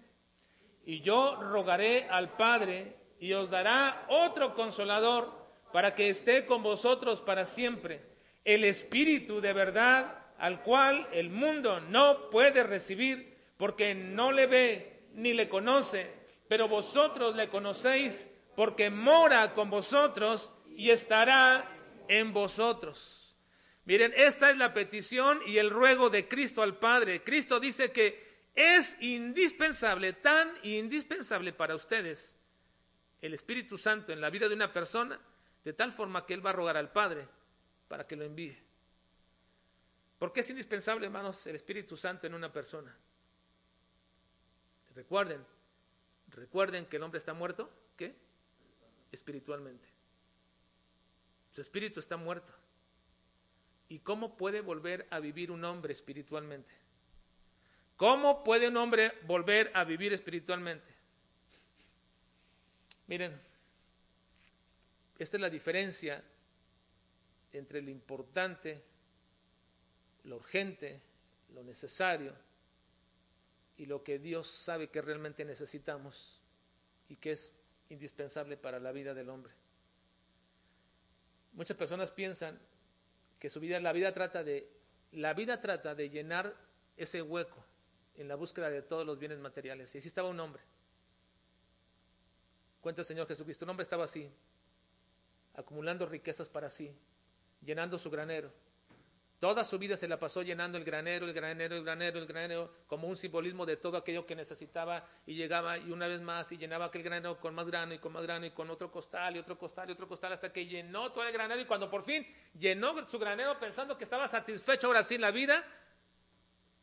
y yo rogaré al Padre y os dará otro consolador para que esté con vosotros para siempre, el Espíritu de verdad al cual el mundo no puede recibir porque no le ve ni le conoce, pero vosotros le conocéis porque mora con vosotros y estará en vosotros. Miren, esta es la petición y el ruego de Cristo al Padre. Cristo dice que es indispensable, tan indispensable para ustedes, el Espíritu Santo en la vida de una persona, de tal forma que Él va a rogar al Padre para que lo envíe. ¿Por qué es indispensable, hermanos, el Espíritu Santo en una persona? Recuerden, recuerden que el hombre está muerto, ¿qué? Espiritualmente. Su espíritu está muerto. ¿Y cómo puede volver a vivir un hombre espiritualmente? ¿Cómo puede un hombre volver a vivir espiritualmente? Miren, esta es la diferencia entre lo importante, lo urgente, lo necesario y lo que Dios sabe que realmente necesitamos y que es indispensable para la vida del hombre. Muchas personas piensan que su vida, la vida trata de, la vida trata de llenar ese hueco en la búsqueda de todos los bienes materiales. Y así estaba un hombre. Cuenta el Señor Jesucristo, un hombre estaba así, acumulando riquezas para sí, llenando su granero Toda su vida se la pasó llenando el granero, el granero, el granero, el granero, como un simbolismo de todo aquello que necesitaba y llegaba y una vez más y llenaba aquel granero con más grano y con más grano y con otro costal y otro costal y otro costal hasta que llenó todo el granero y cuando por fin llenó su granero pensando que estaba satisfecho ahora sí en la vida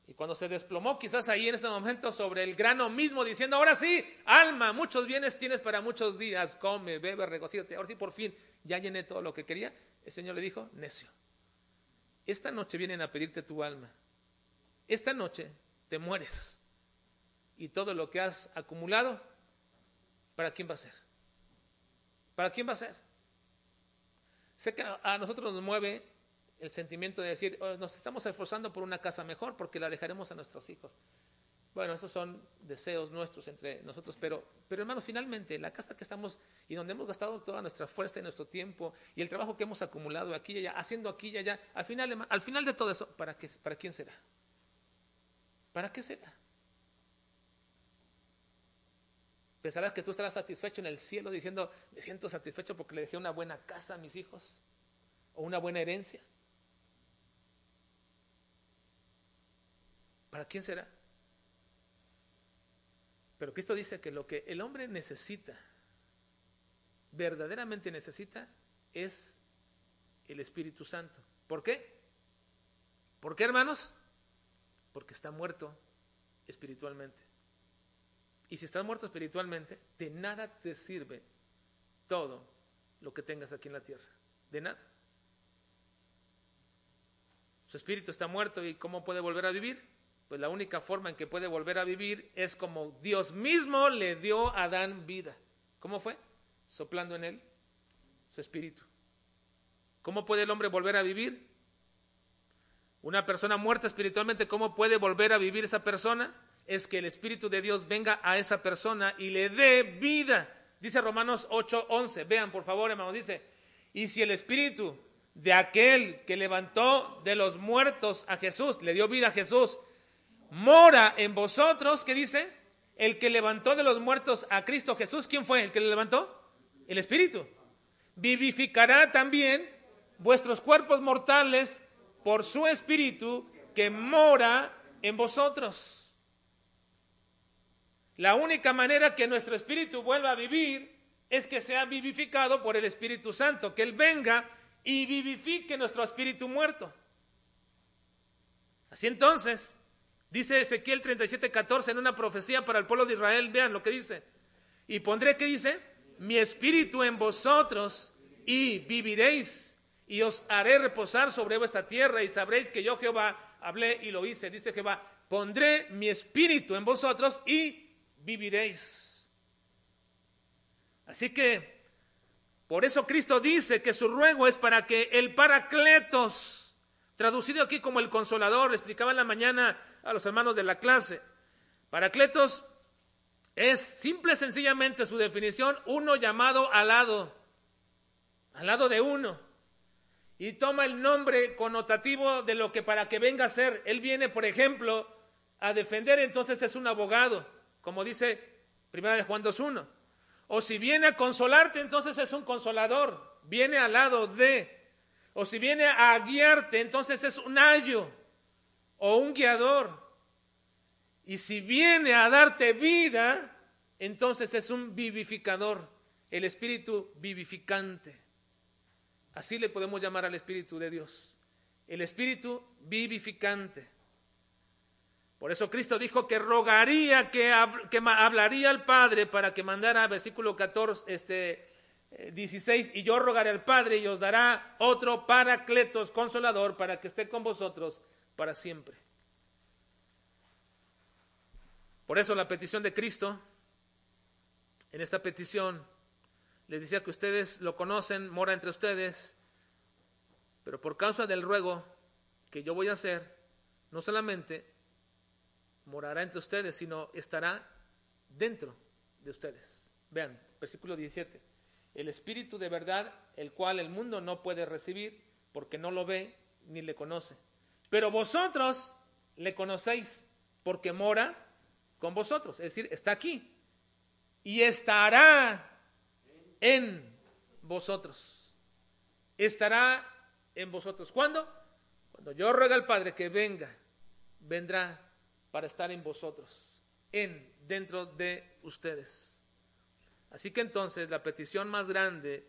y cuando se desplomó quizás ahí en este momento sobre el grano mismo diciendo ahora sí, alma, muchos bienes tienes para muchos días, come, bebe, regocíate, ahora sí por fin ya llené todo lo que quería, el Señor le dijo, necio esta noche vienen a pedirte tu alma. Esta noche te mueres. y todo lo que has acumulado, ¿para quién va a ser? ¿Para quién va a ser? Sé que a nosotros nos mueve el sentimiento de decir, oh, nos estamos esforzando por una casa mejor porque la dejaremos a nuestros hijos. Bueno, esos son deseos nuestros entre nosotros, pero, pero hermanos, finalmente, la casa que estamos y donde hemos gastado toda nuestra fuerza y nuestro tiempo y el trabajo que hemos acumulado aquí y allá, haciendo aquí y allá, al final, al final de todo eso, ¿para, qué, ¿para quién será? ¿Para qué será? Pensarás que tú estarás satisfecho en el cielo diciendo, me siento satisfecho porque le dejé una buena casa a mis hijos o una buena herencia. ¿Para quién será? Pero Cristo dice que lo que el hombre necesita, verdaderamente necesita, es el Espíritu Santo. ¿Por qué? ¿Por qué, hermanos? Porque está muerto espiritualmente. Y si estás muerto espiritualmente, de nada te sirve todo lo que tengas aquí en la tierra. De nada. Su espíritu está muerto y ¿cómo puede volver a vivir? Pues la única forma en que puede volver a vivir es como Dios mismo le dio a Adán vida. ¿Cómo fue? Soplando en él su espíritu. ¿Cómo puede el hombre volver a vivir? Una persona muerta espiritualmente, ¿cómo puede volver a vivir esa persona? Es que el Espíritu de Dios venga a esa persona y le dé vida. Dice Romanos 8:11. Vean, por favor, hermano, dice, y si el Espíritu de aquel que levantó de los muertos a Jesús, le dio vida a Jesús, mora en vosotros, ¿qué dice? El que levantó de los muertos a Cristo Jesús, ¿quién fue el que le levantó? El Espíritu. Vivificará también vuestros cuerpos mortales por su Espíritu que mora en vosotros. La única manera que nuestro espíritu vuelva a vivir es que sea vivificado por el Espíritu Santo, que Él venga y vivifique nuestro espíritu muerto. Así entonces, Dice Ezequiel 37, 14 en una profecía para el pueblo de Israel. Vean lo que dice. Y pondré, ¿qué dice? Mi espíritu en vosotros y viviréis y os haré reposar sobre vuestra tierra y sabréis que yo Jehová hablé y lo hice. Dice Jehová, pondré mi espíritu en vosotros y viviréis. Así que, por eso Cristo dice que su ruego es para que el Paracletos, traducido aquí como el consolador, le explicaba en la mañana a los hermanos de la clase. Paracletos es simple sencillamente su definición, uno llamado al lado, al lado de uno. Y toma el nombre connotativo de lo que para que venga a ser. Él viene, por ejemplo, a defender, entonces es un abogado, como dice Primera de Juan 2.1. O si viene a consolarte, entonces es un consolador, viene al lado de. O si viene a guiarte, entonces es un ayo o un guiador. Y si viene a darte vida, entonces es un vivificador, el espíritu vivificante. Así le podemos llamar al espíritu de Dios, el espíritu vivificante. Por eso Cristo dijo que rogaría, que, que hablaría al Padre para que mandara, versículo 14, este, 16, eh, y yo rogaré al Padre y os dará otro paracletos consolador para que esté con vosotros para siempre. Por eso la petición de Cristo, en esta petición, les decía que ustedes lo conocen, mora entre ustedes, pero por causa del ruego que yo voy a hacer, no solamente morará entre ustedes, sino estará dentro de ustedes. Vean, versículo 17. El Espíritu de verdad, el cual el mundo no puede recibir porque no lo ve ni le conoce. Pero vosotros le conocéis porque mora con vosotros, es decir, está aquí y estará en vosotros. Estará en vosotros. ¿Cuándo? Cuando yo ruega al Padre que venga, vendrá para estar en vosotros, en, dentro de ustedes. Así que entonces la petición más grande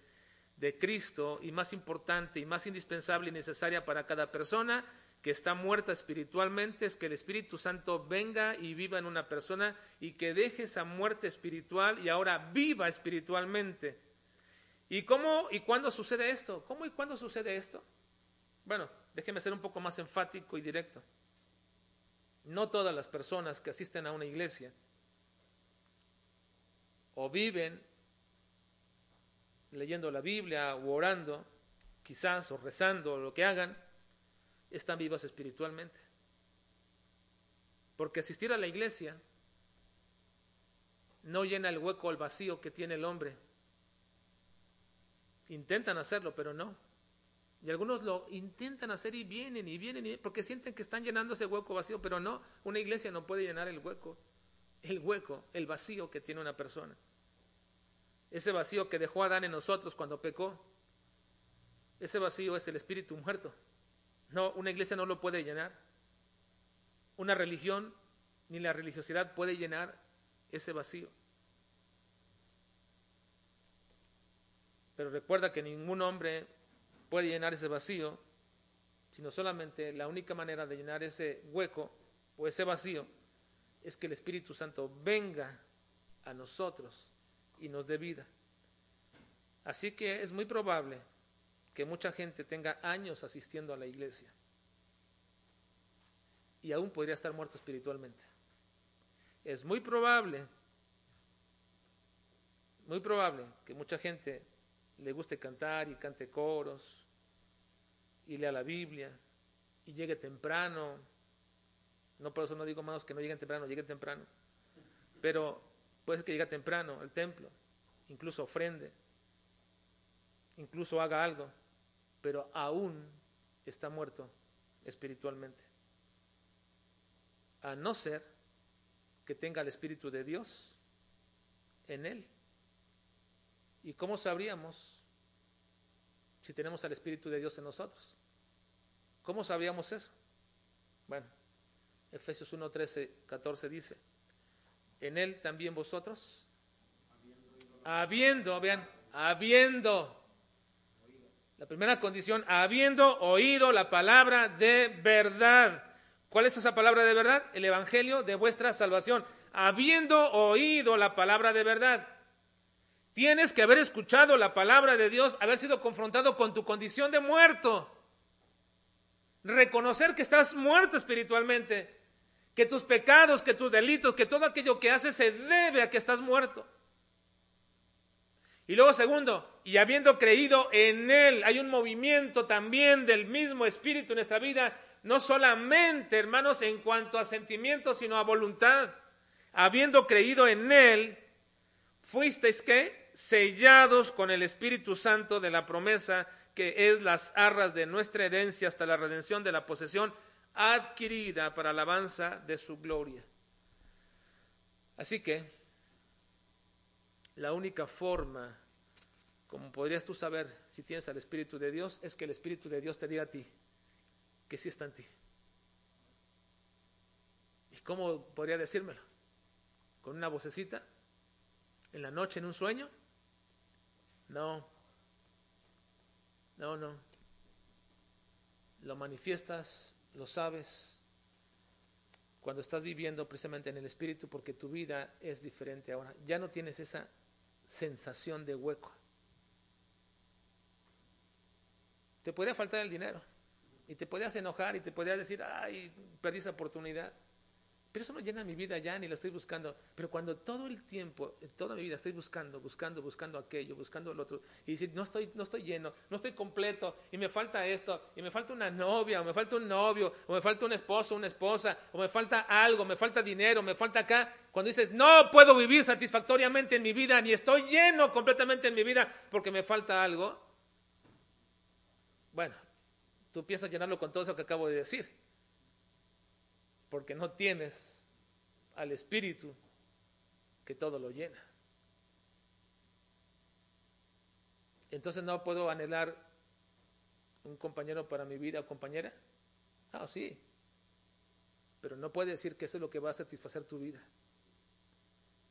de Cristo y más importante y más indispensable y necesaria para cada persona que está muerta espiritualmente es que el Espíritu Santo venga y viva en una persona y que deje esa muerte espiritual y ahora viva espiritualmente. ¿Y cómo y cuándo sucede esto? ¿Cómo y cuándo sucede esto? Bueno, déjeme ser un poco más enfático y directo. No todas las personas que asisten a una iglesia o viven leyendo la Biblia o orando, quizás, o rezando, o lo que hagan, están vivas espiritualmente. Porque asistir a la iglesia no llena el hueco el vacío que tiene el hombre. Intentan hacerlo, pero no. Y algunos lo intentan hacer y vienen y vienen y porque sienten que están llenando ese hueco vacío, pero no, una iglesia no puede llenar el hueco, el hueco, el vacío que tiene una persona. Ese vacío que dejó Adán en nosotros cuando pecó, ese vacío es el espíritu muerto. No, una iglesia no lo puede llenar. Una religión ni la religiosidad puede llenar ese vacío. Pero recuerda que ningún hombre puede llenar ese vacío, sino solamente la única manera de llenar ese hueco o ese vacío es que el Espíritu Santo venga a nosotros y nos dé vida. Así que es muy probable que mucha gente tenga años asistiendo a la iglesia y aún podría estar muerto espiritualmente. Es muy probable, muy probable que mucha gente le guste cantar y cante coros y lea la Biblia y llegue temprano. No por eso no digo más que no lleguen temprano, lleguen temprano. Pero puede ser que llegue temprano al templo, incluso ofrende, incluso haga algo, pero aún está muerto espiritualmente. A no ser que tenga el Espíritu de Dios en él. ¿Y cómo sabríamos si tenemos al Espíritu de Dios en nosotros? ¿Cómo sabíamos eso? Bueno, Efesios 1, 13, 14 dice, en él también vosotros, habiendo, vean, habiendo, la primera condición, habiendo oído la palabra de verdad. ¿Cuál es esa palabra de verdad? El Evangelio de vuestra salvación. Habiendo oído la palabra de verdad. Tienes que haber escuchado la palabra de Dios, haber sido confrontado con tu condición de muerto reconocer que estás muerto espiritualmente, que tus pecados, que tus delitos, que todo aquello que haces se debe a que estás muerto. Y luego segundo, y habiendo creído en Él, hay un movimiento también del mismo Espíritu en nuestra vida, no solamente, hermanos, en cuanto a sentimientos, sino a voluntad. Habiendo creído en Él, fuisteis que sellados con el Espíritu Santo de la promesa que es las arras de nuestra herencia hasta la redención de la posesión adquirida para alabanza de su gloria. Así que la única forma, como podrías tú saber si tienes al Espíritu de Dios, es que el Espíritu de Dios te diga a ti que sí está en ti. ¿Y cómo podría decírmelo? ¿Con una vocecita? ¿En la noche, en un sueño? No, no, no. Lo manifiestas, lo sabes, cuando estás viviendo precisamente en el Espíritu, porque tu vida es diferente ahora. Ya no tienes esa sensación de hueco. Te podría faltar el dinero y te podrías enojar y te podrías decir, ay, perdí esa oportunidad. Pero eso no llena mi vida ya, ni lo estoy buscando. Pero cuando todo el tiempo, toda mi vida estoy buscando, buscando, buscando aquello, buscando lo otro, y decir, no estoy, no estoy lleno, no estoy completo, y me falta esto, y me falta una novia, o me falta un novio, o me falta un esposo, una esposa, o me falta algo, me falta dinero, me falta acá. Cuando dices, no puedo vivir satisfactoriamente en mi vida, ni estoy lleno completamente en mi vida porque me falta algo, bueno, tú piensas llenarlo con todo eso que acabo de decir porque no tienes al Espíritu que todo lo llena. Entonces no puedo anhelar un compañero para mi vida o compañera. Ah, sí. Pero no puede decir que eso es lo que va a satisfacer tu vida.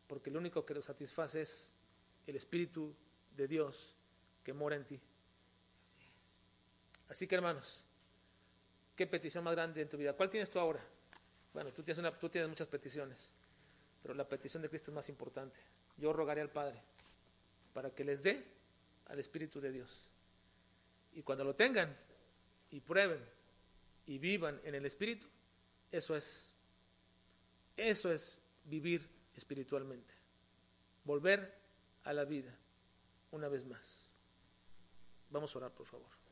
Porque lo único que lo satisface es el Espíritu de Dios que mora en ti. Así que hermanos, ¿qué petición más grande en tu vida? ¿Cuál tienes tú ahora? Bueno, tú tienes, tú tienes muchas peticiones, pero la petición de Cristo es más importante. Yo rogaré al Padre para que les dé al Espíritu de Dios. Y cuando lo tengan y prueben y vivan en el Espíritu, eso es, eso es vivir espiritualmente. volver a la vida una vez más. Vamos a orar, por favor.